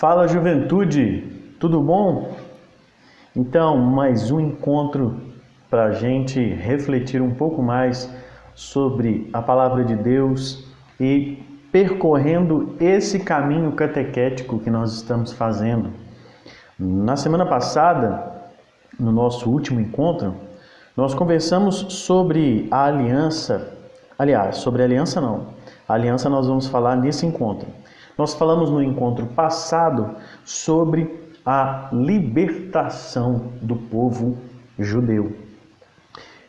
Fala juventude, tudo bom? Então, mais um encontro para a gente refletir um pouco mais sobre a palavra de Deus e percorrendo esse caminho catequético que nós estamos fazendo. Na semana passada, no nosso último encontro, nós conversamos sobre a aliança, aliás, sobre a aliança não. A aliança nós vamos falar nesse encontro. Nós falamos no encontro passado sobre a libertação do povo judeu.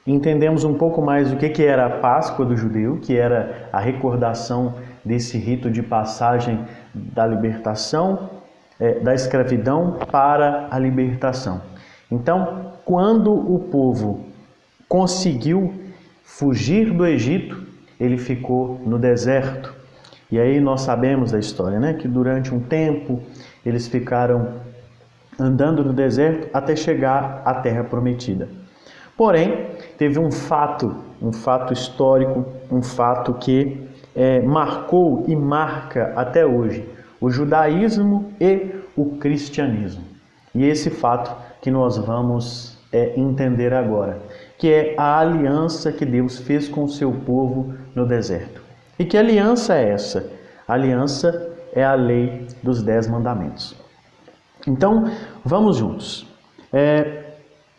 Entendemos um pouco mais o que era a Páscoa do judeu, que era a recordação desse rito de passagem da libertação, é, da escravidão para a libertação. Então, quando o povo conseguiu fugir do Egito, ele ficou no deserto. E aí nós sabemos da história, né? Que durante um tempo eles ficaram andando no deserto até chegar à terra prometida. Porém, teve um fato, um fato histórico, um fato que é, marcou e marca até hoje o judaísmo e o cristianismo. E esse fato que nós vamos é, entender agora, que é a aliança que Deus fez com o seu povo no deserto. E que aliança é essa? A aliança é a lei dos dez mandamentos. Então, vamos juntos. É,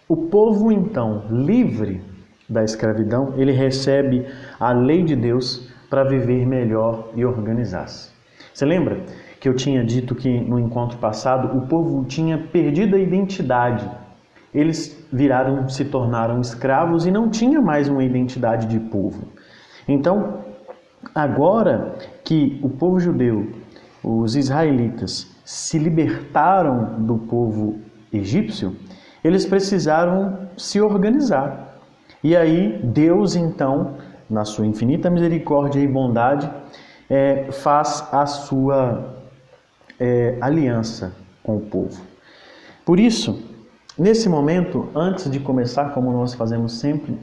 o povo, então, livre da escravidão, ele recebe a lei de Deus para viver melhor e organizar-se. Você lembra que eu tinha dito que no encontro passado o povo tinha perdido a identidade. Eles viraram, se tornaram escravos e não tinha mais uma identidade de povo. Então, Agora que o povo judeu, os israelitas, se libertaram do povo egípcio, eles precisaram se organizar. E aí Deus, então, na sua infinita misericórdia e bondade, é, faz a sua é, aliança com o povo. Por isso, nesse momento, antes de começar, como nós fazemos sempre,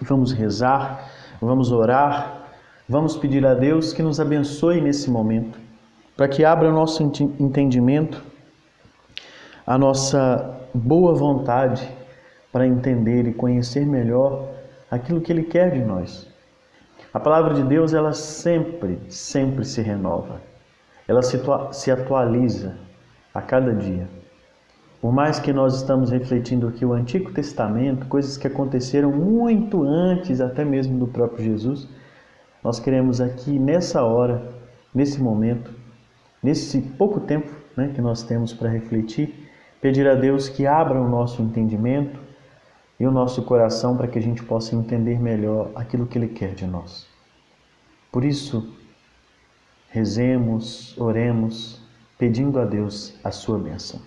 vamos rezar, vamos orar Vamos pedir a Deus que nos abençoe nesse momento, para que abra o nosso entendimento, a nossa boa vontade para entender e conhecer melhor aquilo que Ele quer de nós. A palavra de Deus, ela sempre, sempre se renova. Ela se, se atualiza a cada dia. Por mais que nós estamos refletindo aqui o Antigo Testamento, coisas que aconteceram muito antes até mesmo do próprio Jesus, nós queremos aqui nessa hora, nesse momento, nesse pouco tempo né, que nós temos para refletir, pedir a Deus que abra o nosso entendimento e o nosso coração para que a gente possa entender melhor aquilo que Ele quer de nós. Por isso, rezemos, oremos, pedindo a Deus a sua bênção.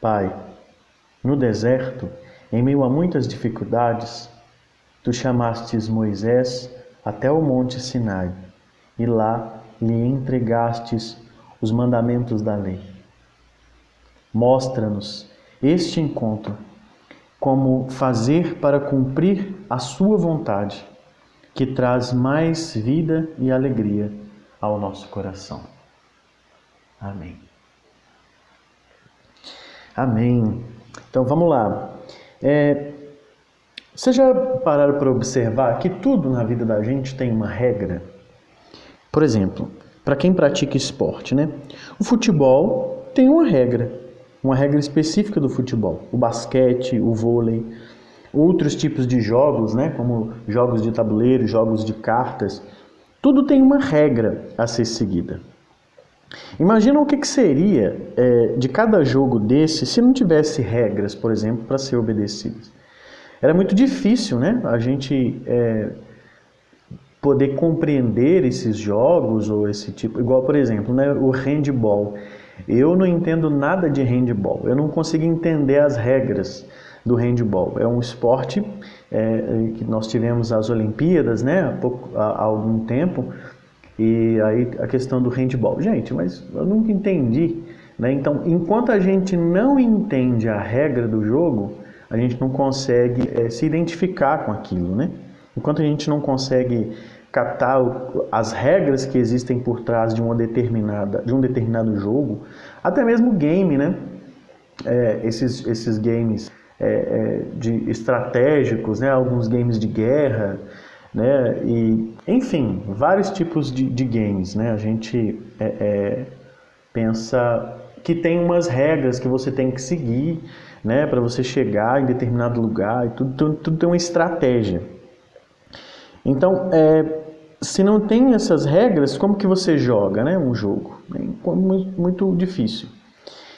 Pai, no deserto, em meio a muitas dificuldades, Tu chamastes Moisés até o monte Sinai, e lá lhe entregastes os mandamentos da lei. Mostra-nos este encontro como fazer para cumprir a sua vontade, que traz mais vida e alegria ao nosso coração. Amém. Amém. Então vamos lá. É, vocês já pararam para observar que tudo na vida da gente tem uma regra? Por exemplo, para quem pratica esporte, né? O futebol tem uma regra, uma regra específica do futebol. O basquete, o vôlei, outros tipos de jogos, né? Como jogos de tabuleiro, jogos de cartas, tudo tem uma regra a ser seguida. Imagina o que, que seria é, de cada jogo desse se não tivesse regras, por exemplo, para ser obedecidas era muito difícil, né? A gente é, poder compreender esses jogos ou esse tipo, igual por exemplo, né, o handball. Eu não entendo nada de handball. Eu não consigo entender as regras do handball. É um esporte é, que nós tivemos as Olimpíadas, né, há, pouco, há, há algum tempo. E aí a questão do handball. Gente, mas eu nunca entendi. Né? Então, enquanto a gente não entende a regra do jogo, a gente não consegue é, se identificar com aquilo, né? Enquanto a gente não consegue catar as regras que existem por trás de uma determinada de um determinado jogo, até mesmo game, né? É, esses, esses games é, de estratégicos, né? Alguns games de guerra, né? E enfim, vários tipos de, de games, né? A gente pensa que tem umas regras que você tem que seguir, né? Para você chegar em determinado lugar e tudo, tudo, tudo tem uma estratégia. Então, é, se não tem essas regras, como que você joga né, um jogo? É muito, muito difícil.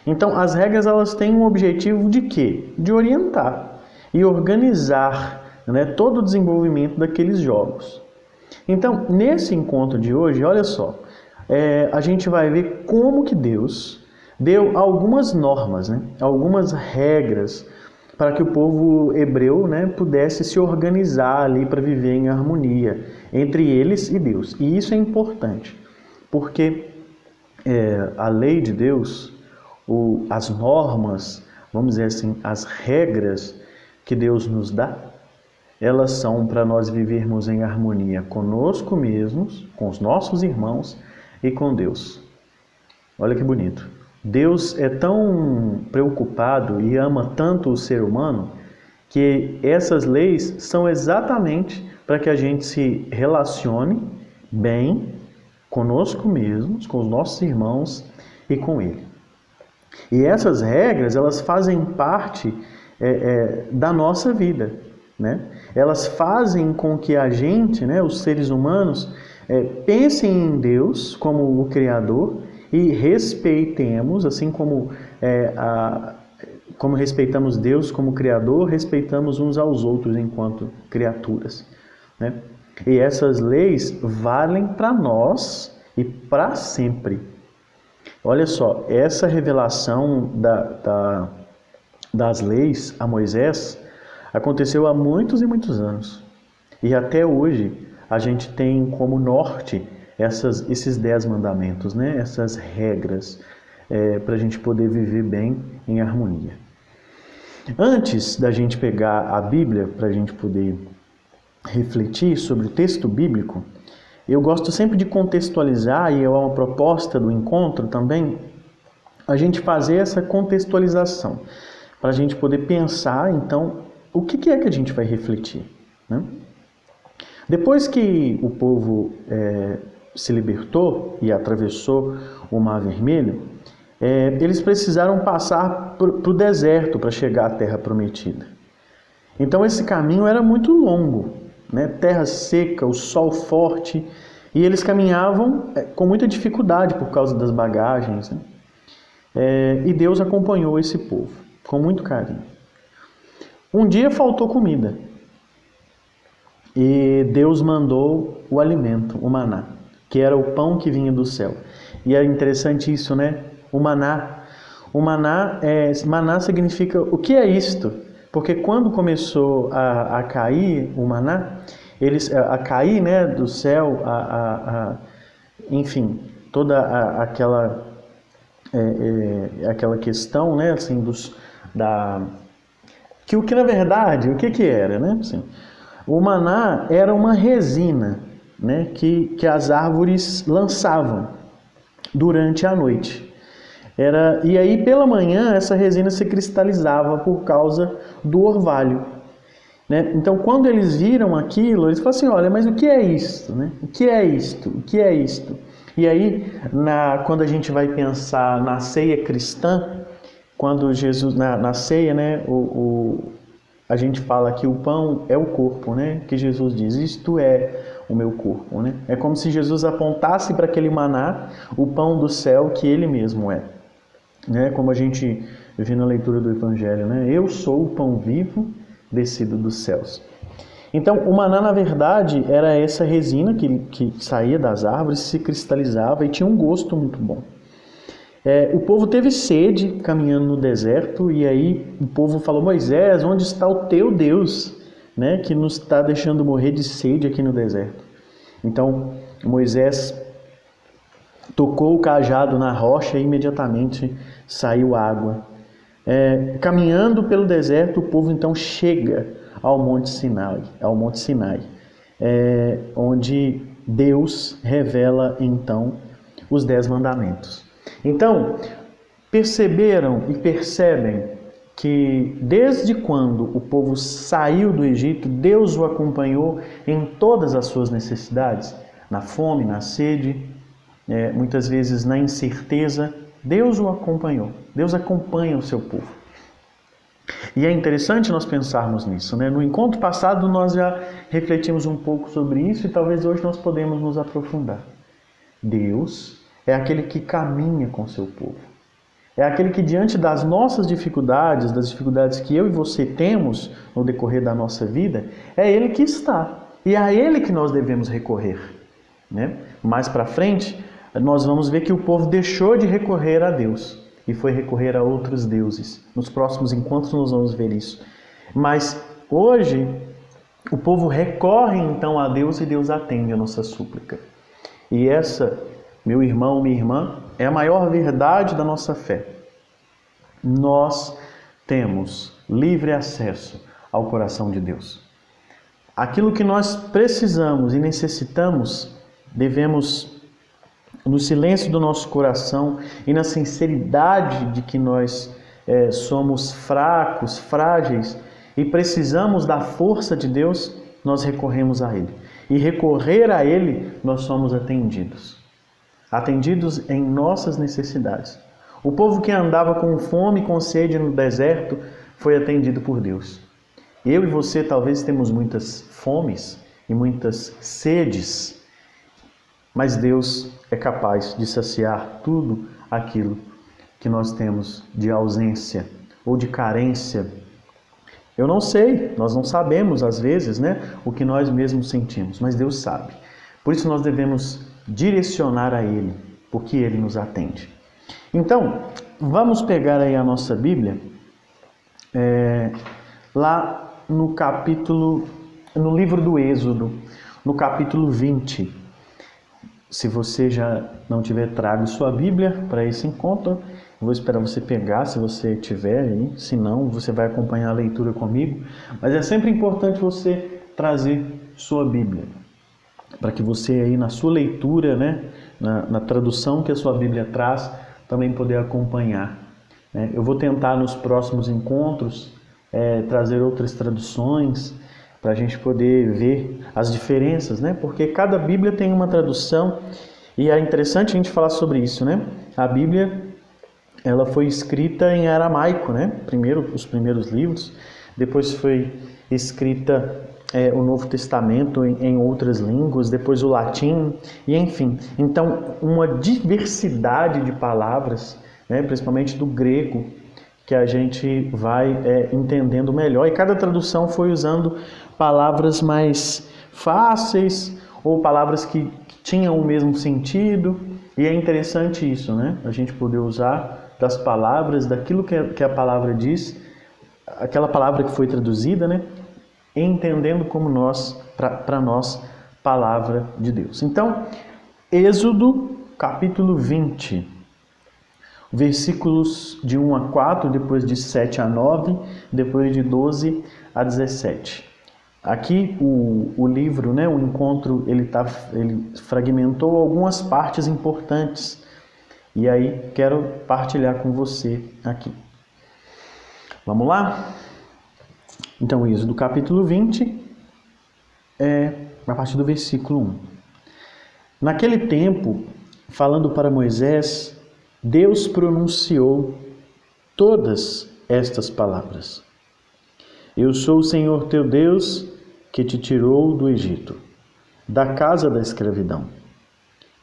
Então, as regras elas têm um objetivo de quê? De orientar e organizar né, todo o desenvolvimento daqueles jogos. Então, nesse encontro de hoje, olha só, é, a gente vai ver como que Deus deu algumas normas, né, algumas regras para que o povo hebreu né, pudesse se organizar ali para viver em harmonia entre eles e Deus. E isso é importante, porque é, a lei de Deus, o, as normas, vamos dizer assim, as regras que Deus nos dá, elas são para nós vivermos em harmonia conosco mesmos, com os nossos irmãos e com Deus. Olha que bonito. Deus é tão preocupado e ama tanto o ser humano que essas leis são exatamente para que a gente se relacione bem conosco mesmos, com os nossos irmãos e com Ele. E essas regras elas fazem parte é, é, da nossa vida, né? Elas fazem com que a gente, né, os seres humanos, é, pensem em Deus como o Criador e respeitemos, assim como, é, a, como respeitamos Deus como Criador, respeitamos uns aos outros enquanto criaturas. Né? E essas leis valem para nós e para sempre. Olha só, essa revelação da, da, das leis a Moisés aconteceu há muitos e muitos anos. E até hoje a gente tem como norte essas, esses dez mandamentos, né? essas regras, é, para a gente poder viver bem em harmonia. Antes da gente pegar a Bíblia, para a gente poder refletir sobre o texto bíblico, eu gosto sempre de contextualizar, e é uma proposta do encontro também, a gente fazer essa contextualização, para a gente poder pensar, então, o que é que a gente vai refletir. Né? Depois que o povo é, se libertou e atravessou o Mar Vermelho, é, eles precisaram passar para o deserto para chegar à Terra Prometida. Então esse caminho era muito longo, né? terra seca, o sol forte, e eles caminhavam é, com muita dificuldade por causa das bagagens. Né? É, e Deus acompanhou esse povo com muito carinho. Um dia faltou comida e Deus mandou o alimento, o maná que era o pão que vinha do céu. E é interessante isso, né? O maná. O maná, é, maná significa o que é isto? Porque quando começou a, a cair o maná, eles, a, cair né, do céu, a, a, a enfim, toda a, aquela, é, é, aquela questão, né, assim, dos, da, que o que na verdade, o que que era, né? Assim, o maná era uma resina né, que, que as árvores lançavam durante a noite. Era, e aí pela manhã essa resina se cristalizava por causa do orvalho. Né? Então quando eles viram aquilo, eles falaram assim, olha, mas o que é isto? Né? O que é isto? O que é isto? E aí, na, quando a gente vai pensar na ceia cristã, quando Jesus, na, na ceia, né, o, o, a gente fala que o pão é o corpo, né? Que Jesus diz, isto é o meu corpo. Né? É como se Jesus apontasse para aquele maná o pão do céu que ele mesmo é. Né? Como a gente viu na leitura do Evangelho, né? eu sou o pão vivo descido dos céus. Então, o maná, na verdade, era essa resina que, que saía das árvores, se cristalizava e tinha um gosto muito bom. É, o povo teve sede caminhando no deserto, e aí o povo falou: Moisés, onde está o teu Deus? Né, que nos está deixando morrer de sede aqui no deserto. Então Moisés tocou o cajado na rocha e imediatamente saiu água. É, caminhando pelo deserto, o povo então chega ao Monte Sinai, ao Monte Sinai. é, onde Deus revela então os dez mandamentos. Então, perceberam e percebem que desde quando o povo saiu do Egito, Deus o acompanhou em todas as suas necessidades, na fome, na sede, é, muitas vezes na incerteza, Deus o acompanhou. Deus acompanha o seu povo. E é interessante nós pensarmos nisso, né? No encontro passado nós já refletimos um pouco sobre isso e talvez hoje nós podemos nos aprofundar. Deus é aquele que caminha com seu povo. É aquele que, diante das nossas dificuldades, das dificuldades que eu e você temos no decorrer da nossa vida, é Ele que está. E é a Ele que nós devemos recorrer. Né? Mais para frente, nós vamos ver que o povo deixou de recorrer a Deus e foi recorrer a outros deuses. Nos próximos encontros nós vamos ver isso. Mas hoje, o povo recorre então a Deus e Deus atende a nossa súplica. E essa, meu irmão, minha irmã, é a maior verdade da nossa fé. Nós temos livre acesso ao coração de Deus. Aquilo que nós precisamos e necessitamos, devemos, no silêncio do nosso coração e na sinceridade de que nós é, somos fracos, frágeis e precisamos da força de Deus, nós recorremos a Ele. E recorrer a Ele, nós somos atendidos atendidos em nossas necessidades. O povo que andava com fome e com sede no deserto foi atendido por Deus. Eu e você talvez temos muitas fomes e muitas sedes, mas Deus é capaz de saciar tudo aquilo que nós temos de ausência ou de carência. Eu não sei, nós não sabemos às vezes, né, o que nós mesmos sentimos, mas Deus sabe. Por isso nós devemos direcionar a Ele, porque Ele nos atende. Então, vamos pegar aí a nossa Bíblia, é, lá no capítulo, no livro do Êxodo, no capítulo 20. Se você já não tiver trago sua Bíblia para esse encontro, vou esperar você pegar, se você tiver aí. Se não, você vai acompanhar a leitura comigo. Mas é sempre importante você trazer sua Bíblia para que você aí na sua leitura, né, na, na, tradução que a sua Bíblia traz, também poder acompanhar. Né? Eu vou tentar nos próximos encontros é, trazer outras traduções para a gente poder ver as diferenças, né? Porque cada Bíblia tem uma tradução e é interessante a gente falar sobre isso, né? A Bíblia ela foi escrita em aramaico, né? Primeiro os primeiros livros, depois foi escrita é, o Novo Testamento em, em, outras línguas, depois o latim, e enfim. Então, uma diversidade de palavras, né, principalmente do grego, que a gente vai é, entendendo melhor. E cada tradução foi usando palavras mais fáceis ou palavras que, tinham o mesmo sentido. E é interessante isso, né? A gente poder usar das palavras, daquilo que a palavra diz, aquela palavra que foi traduzida, né? Entendendo como nós, para nós, palavra de Deus. Então, Êxodo capítulo 20, versículos de 1 a 4, depois de 7 a 9, depois de 12 a 17. Aqui o, o livro, né, o encontro, ele, tá, ele fragmentou algumas partes importantes. E aí quero partilhar com você aqui. Vamos lá? Então, isso do capítulo 20 é a partir do versículo 1. Naquele tempo, falando para Moisés, Deus pronunciou todas estas palavras: Eu sou o Senhor teu Deus que te tirou do Egito, da casa da escravidão.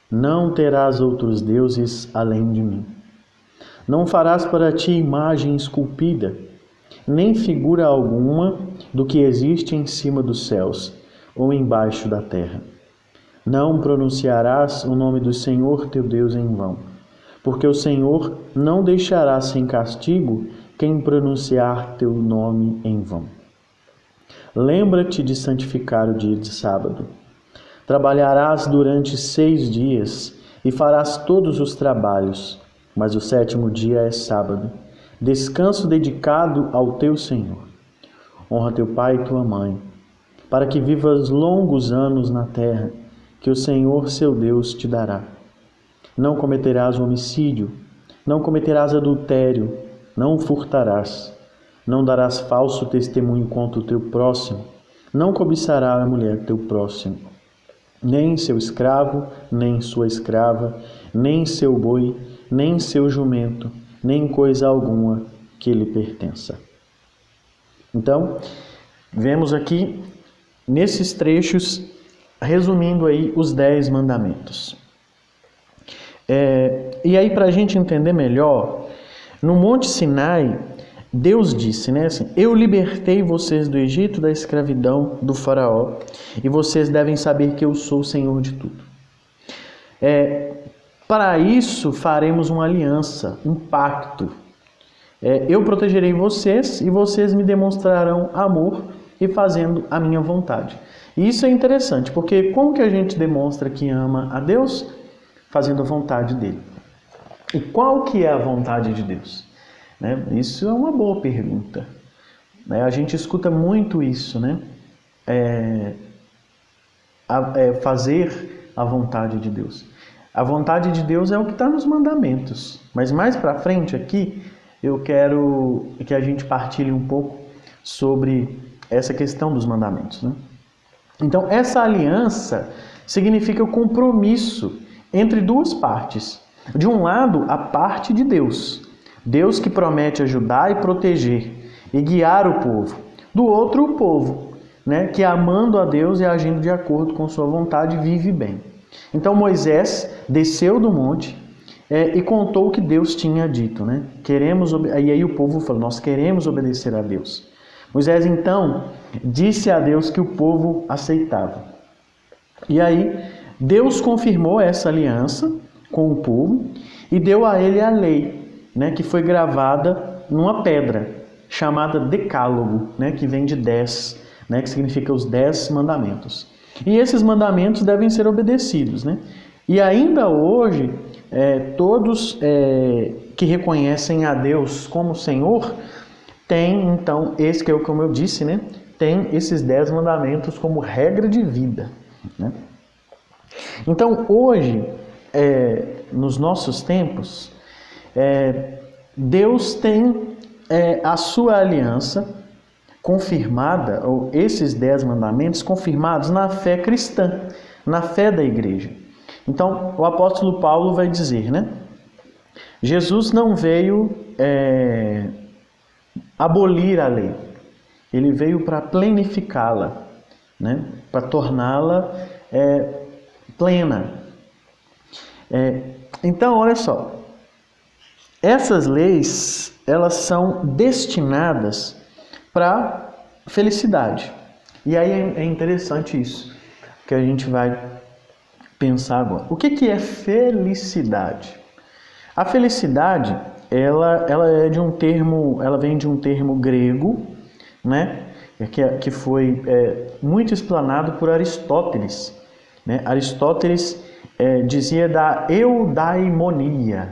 Não terás outros deuses além de mim. Não farás para ti imagem esculpida nem figura alguma do que existe em cima dos céus ou embaixo da terra. Não pronunciarás o nome do Senhor teu Deus em vão, porque o Senhor não deixará sem castigo quem pronunciar teu nome em vão. Lembra-te de santificar o dia de sábado. Trabalharás durante seis dias e farás todos os trabalhos, mas o sétimo dia é sábado descanso dedicado ao teu Senhor. Honra teu pai e tua mãe, para que vivas longos anos na terra, que o Senhor seu Deus te dará. Não cometerás homicídio, não cometerás adultério, não furtarás, não darás falso testemunho contra o teu próximo, não cobiçará a mulher teu próximo, nem seu escravo, nem sua escrava, nem seu boi, nem seu jumento, nem coisa alguma que lhe pertença. Então, vemos aqui nesses trechos, resumindo aí os dez mandamentos. É, e aí, para a gente entender melhor, no Monte Sinai, Deus disse, né, assim, eu libertei vocês do Egito, da escravidão do faraó, e vocês devem saber que eu sou o Senhor de tudo. É, para isso, faremos uma aliança, um pacto. É, eu protegerei vocês e vocês me demonstrarão amor e fazendo a minha vontade. E isso é interessante, porque como que a gente demonstra que ama a Deus? Fazendo a vontade dele. E qual que é a vontade de Deus? Né? Isso é uma boa pergunta. Né? A gente escuta muito isso, né? É, a, é fazer a vontade de Deus. A vontade de Deus é o que está nos mandamentos. Mas mais para frente aqui, eu quero que a gente partilhe um pouco sobre essa questão dos mandamentos. Né? Então, essa aliança significa o compromisso entre duas partes. De um lado, a parte de Deus, Deus que promete ajudar e proteger e guiar o povo. Do outro, o povo, né, que amando a Deus e agindo de acordo com sua vontade, vive bem. Então Moisés desceu do monte é, e contou o que Deus tinha dito, né? Queremos e aí o povo falou: nós queremos obedecer a Deus. Moisés então disse a Deus que o povo aceitava. E aí Deus confirmou essa aliança com o povo e deu a ele a lei, né, que foi gravada numa pedra chamada Decálogo, né, que vem de dez, né, que significa os dez mandamentos. E esses mandamentos devem ser obedecidos, né? E ainda hoje, é, todos é, que reconhecem a Deus como Senhor tem então esse que é como eu disse, né? Tem esses dez mandamentos como regra de vida, né? Então hoje, é, nos nossos tempos, é, Deus tem é, a sua aliança confirmada, ou esses dez mandamentos confirmados na fé cristã, na fé da igreja. Então, o apóstolo Paulo vai dizer, né? Jesus não veio é, abolir a lei. Ele veio para plenificá-la, né? para torná-la é, plena. É, então, olha só, essas leis elas são destinadas para felicidade. E aí é, é interessante isso que a gente vai pensar agora. O que, que é felicidade? A felicidade ela, ela é de um termo, ela vem de um termo grego, né? Que, que foi é, muito explanado por Aristóteles. Né? Aristóteles é, dizia da eudaimonia.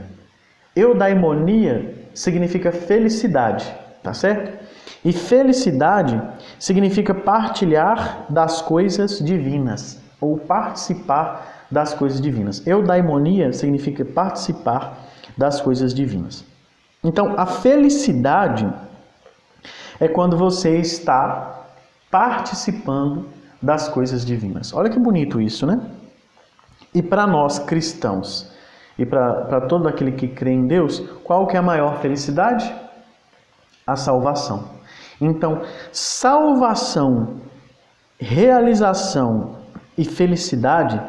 Eudaimonia significa felicidade, tá certo? E felicidade significa partilhar das coisas divinas ou participar das coisas divinas. Eudaimonia significa participar das coisas divinas. Então, a felicidade é quando você está participando das coisas divinas. Olha que bonito isso, né? E para nós cristãos e para todo aquele que crê em Deus, qual que é a maior felicidade? A salvação. Então, salvação, realização e felicidade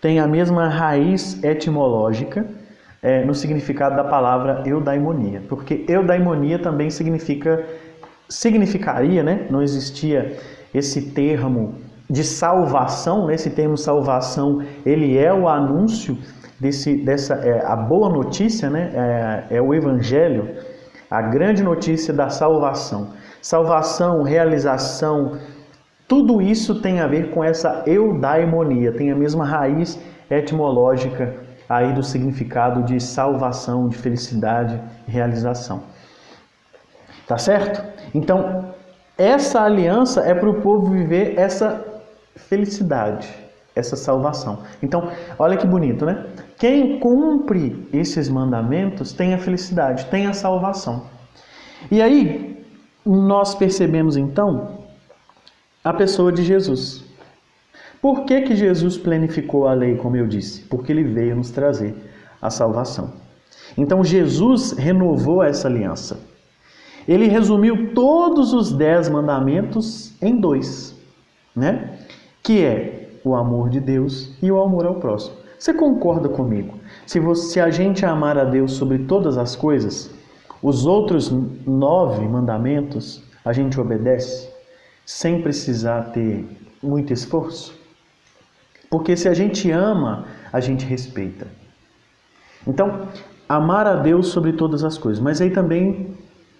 têm a mesma raiz etimológica é, no significado da palavra eudaimonia, porque eudaimonia também significa significaria, né? Não existia esse termo de salvação, né? esse termo salvação, ele é o anúncio desse, dessa, é, a boa notícia, né? É, é o evangelho, a grande notícia da salvação. Salvação, realização, tudo isso tem a ver com essa eudaimonia, tem a mesma raiz etimológica aí do significado de salvação, de felicidade realização. Tá certo? Então, essa aliança é para o povo viver essa felicidade, essa salvação. Então, olha que bonito, né? Quem cumpre esses mandamentos tem a felicidade, tem a salvação. E aí, nós percebemos então a pessoa de Jesus. Por que, que Jesus planificou a lei, como eu disse? Porque ele veio nos trazer a salvação. Então Jesus renovou essa aliança. Ele resumiu todos os dez mandamentos em dois, né? Que é o amor de Deus e o amor ao próximo. Você concorda comigo? Se, você, se a gente amar a Deus sobre todas as coisas, os outros nove mandamentos a gente obedece sem precisar ter muito esforço? Porque se a gente ama, a gente respeita. Então, amar a Deus sobre todas as coisas. Mas aí também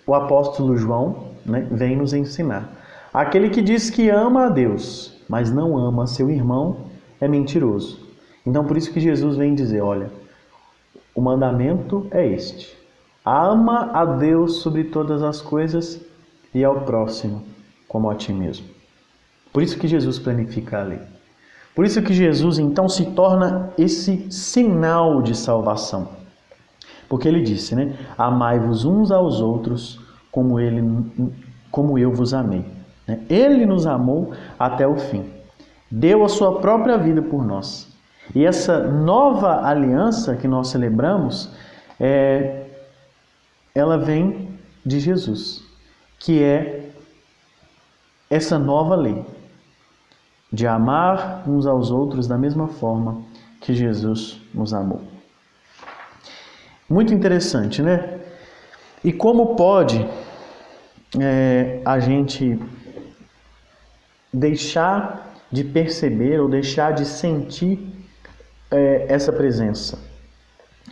o apóstolo João né, vem nos ensinar. Aquele que diz que ama a Deus, mas não ama seu irmão, é mentiroso. Então, por isso que Jesus vem dizer: olha, o mandamento é este: ama a Deus sobre todas as coisas e ao próximo como a ti mesmo. Por isso que Jesus planifica a lei. Por isso que Jesus então se torna esse sinal de salvação. Porque ele disse, né? Amai-vos uns aos outros como ele como eu vos amei. Né? Ele nos amou até o fim. Deu a sua própria vida por nós. E essa nova aliança que nós celebramos, é, ela vem de Jesus, que é essa nova lei de amar uns aos outros da mesma forma que Jesus nos amou. Muito interessante, né? E como pode é, a gente deixar de perceber ou deixar de sentir é, essa presença,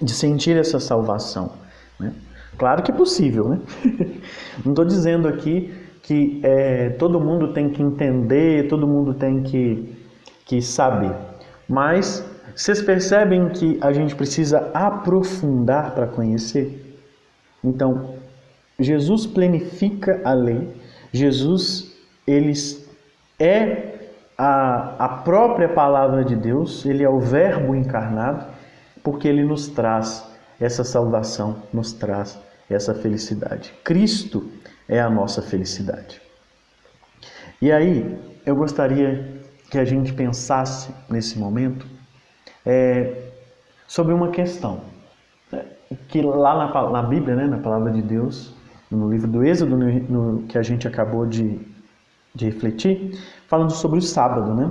de sentir essa salvação? Né? Claro que é possível, né? Não estou dizendo aqui que é, todo mundo tem que entender, todo mundo tem que, que saber. Mas vocês percebem que a gente precisa aprofundar para conhecer? Então, Jesus planifica a lei, Jesus ele é a, a própria palavra de Deus, ele é o Verbo encarnado, porque ele nos traz essa salvação, nos traz essa felicidade. Cristo é a nossa felicidade. E aí, eu gostaria que a gente pensasse nesse momento é, sobre uma questão né, que lá na, na, Bíblia, né, na palavra de Deus, no livro do Êxodo, no, no, que a gente acabou de, de refletir, falando sobre o sábado, né?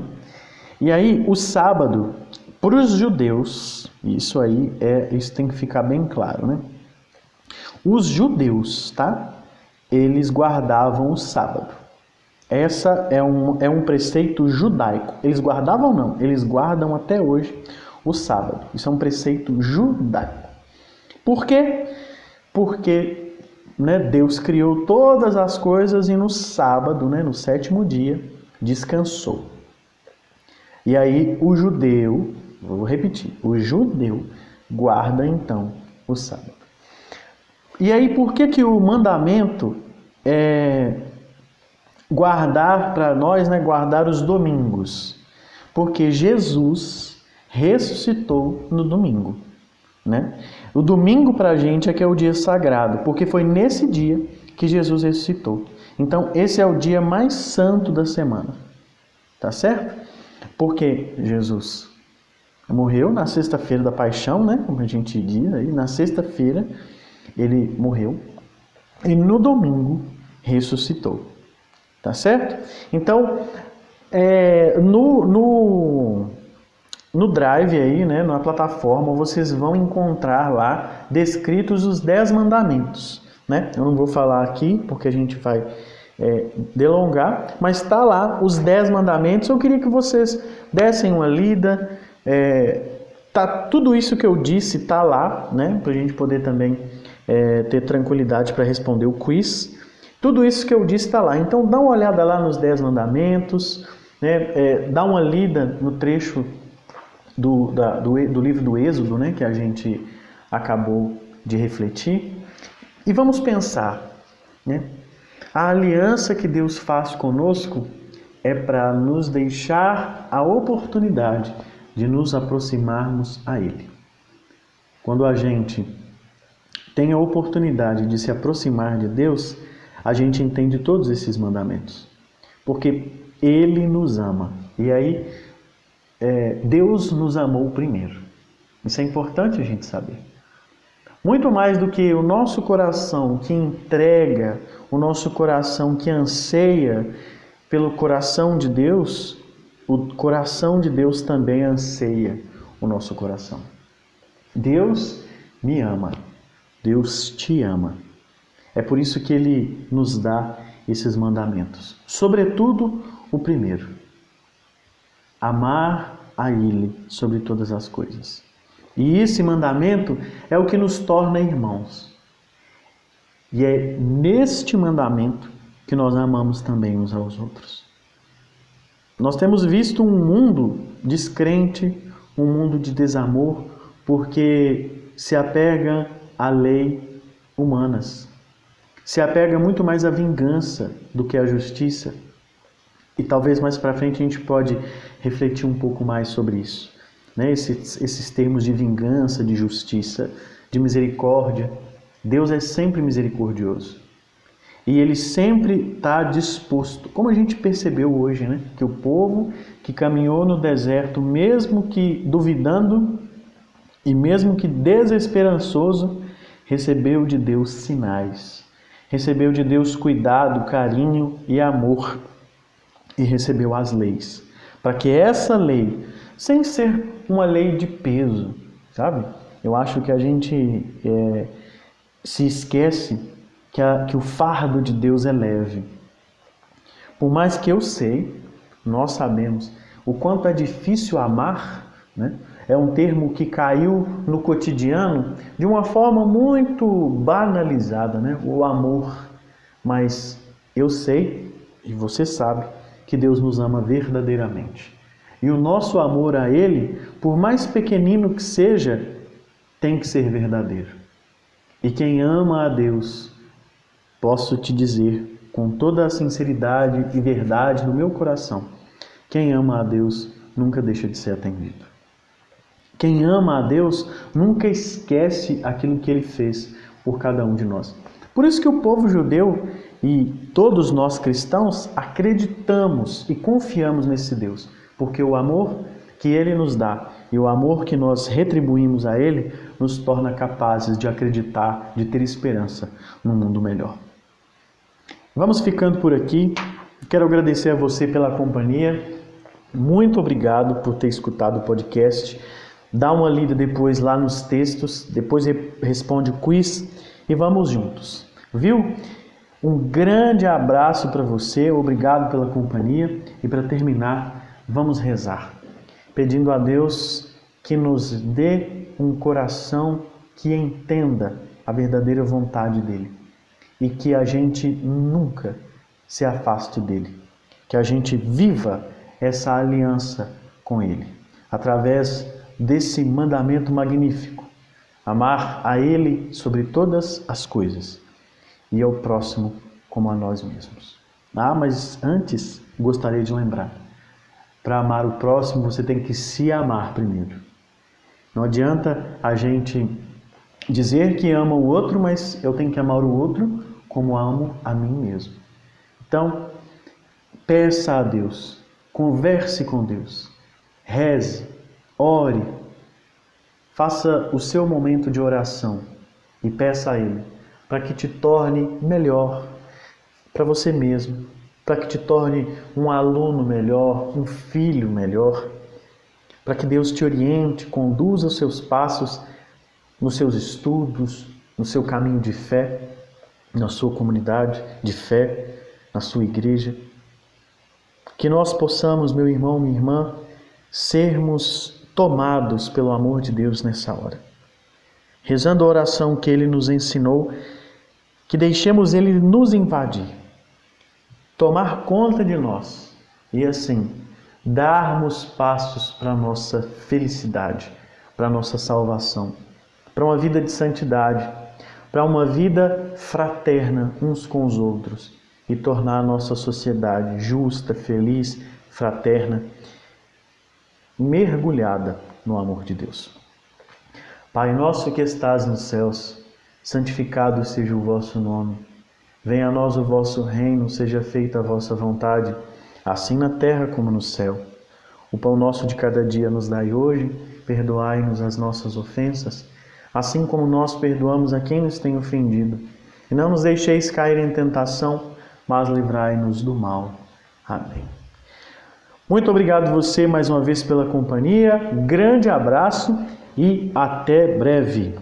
E aí, o sábado, para os judeus, isso aí é, isso tem que ficar bem claro, né? Os judeus, tá? eles guardavam o sábado. Essa é um, é um preceito judaico. Eles guardavam não, eles guardam até hoje o sábado. Isso é um preceito judaico. Por quê? Porque né, Deus criou todas as coisas e no sábado, né, no sétimo dia, descansou. E aí o judeu, vou repetir, o judeu guarda então o sábado. E aí, por que, que o mandamento é guardar para nós, né, guardar os domingos? Porque Jesus ressuscitou no domingo. Né? O domingo para a gente é que é o dia sagrado, porque foi nesse dia que Jesus ressuscitou. Então, esse é o dia mais santo da semana. Tá certo? Porque Jesus morreu na sexta-feira da paixão, né? Como a gente diz aí, na sexta-feira ele morreu e no domingo ressuscitou. Tá certo? Então, é, no, no, no Drive aí, né, na plataforma, vocês vão encontrar lá descritos os 10 mandamentos. Né? Eu não vou falar aqui porque a gente vai é, delongar, mas está lá os 10 mandamentos. Eu queria que vocês dessem uma lida. É, tá, tudo isso que eu disse está lá, né, para a gente poder também é, ter tranquilidade para responder o quiz. Tudo isso que eu disse está lá. Então dá uma olhada lá nos Dez Mandamentos, né? É, dá uma lida no trecho do, da, do, do, livro do Êxodo, né? que a gente acabou de refletir. E vamos pensar, né? A aliança que Deus faz conosco é para nos deixar a oportunidade de nos aproximarmos a Ele. Quando a gente tem a oportunidade de se aproximar de Deus, a gente entende todos esses mandamentos. Porque Ele nos ama. E aí, é, Deus nos amou primeiro. Isso é importante a gente saber. Muito mais do que o nosso coração que entrega, o nosso coração que anseia pelo coração de Deus, o coração de Deus também anseia o nosso coração. Deus me ama. Deus te ama. É por isso que ele nos dá esses mandamentos. Sobretudo, o primeiro: amar a Ele sobre todas as coisas. E esse mandamento é o que nos torna irmãos. E é neste mandamento que nós amamos também uns aos outros. Nós temos visto um mundo descrente, um mundo de desamor, porque se apega a lei humanas, se apega muito mais à vingança do que à justiça. E talvez mais para frente a gente pode refletir um pouco mais sobre isso. Né? Esses, esses termos de vingança, de justiça, de misericórdia. Deus é sempre misericordioso. E ele sempre está disposto, como a gente percebeu hoje, né? que o povo que caminhou no deserto, mesmo que duvidando e mesmo que desesperançoso, recebeu de Deus sinais, recebeu de Deus cuidado, carinho e amor, e recebeu as leis, para que essa lei, sem ser uma lei de peso, sabe? Eu acho que a gente é, se esquece que, a, que o fardo de Deus é leve. Por mais que eu sei, nós sabemos o quanto é difícil amar, né? é um termo que caiu no cotidiano de uma forma muito banalizada, né? O amor. Mas eu sei, e você sabe, que Deus nos ama verdadeiramente. E o nosso amor a Ele, por mais pequenino que seja, tem que ser verdadeiro. E quem ama a Deus, posso te dizer com toda a sinceridade e verdade do meu coração, quem ama a Deus nunca deixa de ser atendido. Quem ama a Deus nunca esquece aquilo que ele fez por cada um de nós. Por isso que o povo judeu e todos nós cristãos acreditamos e confiamos nesse Deus, porque o amor que ele nos dá e o amor que nós retribuímos a ele nos torna capazes de acreditar, de ter esperança num mundo melhor. Vamos ficando por aqui. Quero agradecer a você pela companhia. Muito obrigado por ter escutado o podcast. Dá uma lida depois lá nos textos, depois responde o quiz e vamos juntos. Viu? Um grande abraço para você, obrigado pela companhia e para terminar, vamos rezar, pedindo a Deus que nos dê um coração que entenda a verdadeira vontade dele e que a gente nunca se afaste dele, que a gente viva essa aliança com ele através desse mandamento magnífico: amar a Ele sobre todas as coisas e ao próximo como a nós mesmos. Ah, mas antes gostaria de lembrar: para amar o próximo você tem que se amar primeiro. Não adianta a gente dizer que ama o outro, mas eu tenho que amar o outro como amo a mim mesmo. Então, peça a Deus, converse com Deus, reze, Ore, faça o seu momento de oração e peça a Ele para que te torne melhor para você mesmo, para que te torne um aluno melhor, um filho melhor, para que Deus te oriente, conduza os seus passos nos seus estudos, no seu caminho de fé, na sua comunidade de fé, na sua igreja. Que nós possamos, meu irmão, minha irmã, sermos tomados pelo amor de Deus nessa hora. Rezando a oração que ele nos ensinou, que deixemos ele nos invadir, tomar conta de nós e assim darmos passos para a nossa felicidade, para a nossa salvação, para uma vida de santidade, para uma vida fraterna uns com os outros e tornar a nossa sociedade justa, feliz, fraterna, mergulhada no amor de Deus. Pai nosso que estás nos céus, santificado seja o vosso nome. Venha a nós o vosso reino, seja feita a vossa vontade, assim na terra como no céu. O pão nosso de cada dia nos dai hoje, perdoai-nos as nossas ofensas, assim como nós perdoamos a quem nos tem ofendido. E não nos deixeis cair em tentação, mas livrai-nos do mal. Amém. Muito obrigado você mais uma vez pela companhia. Grande abraço e até breve.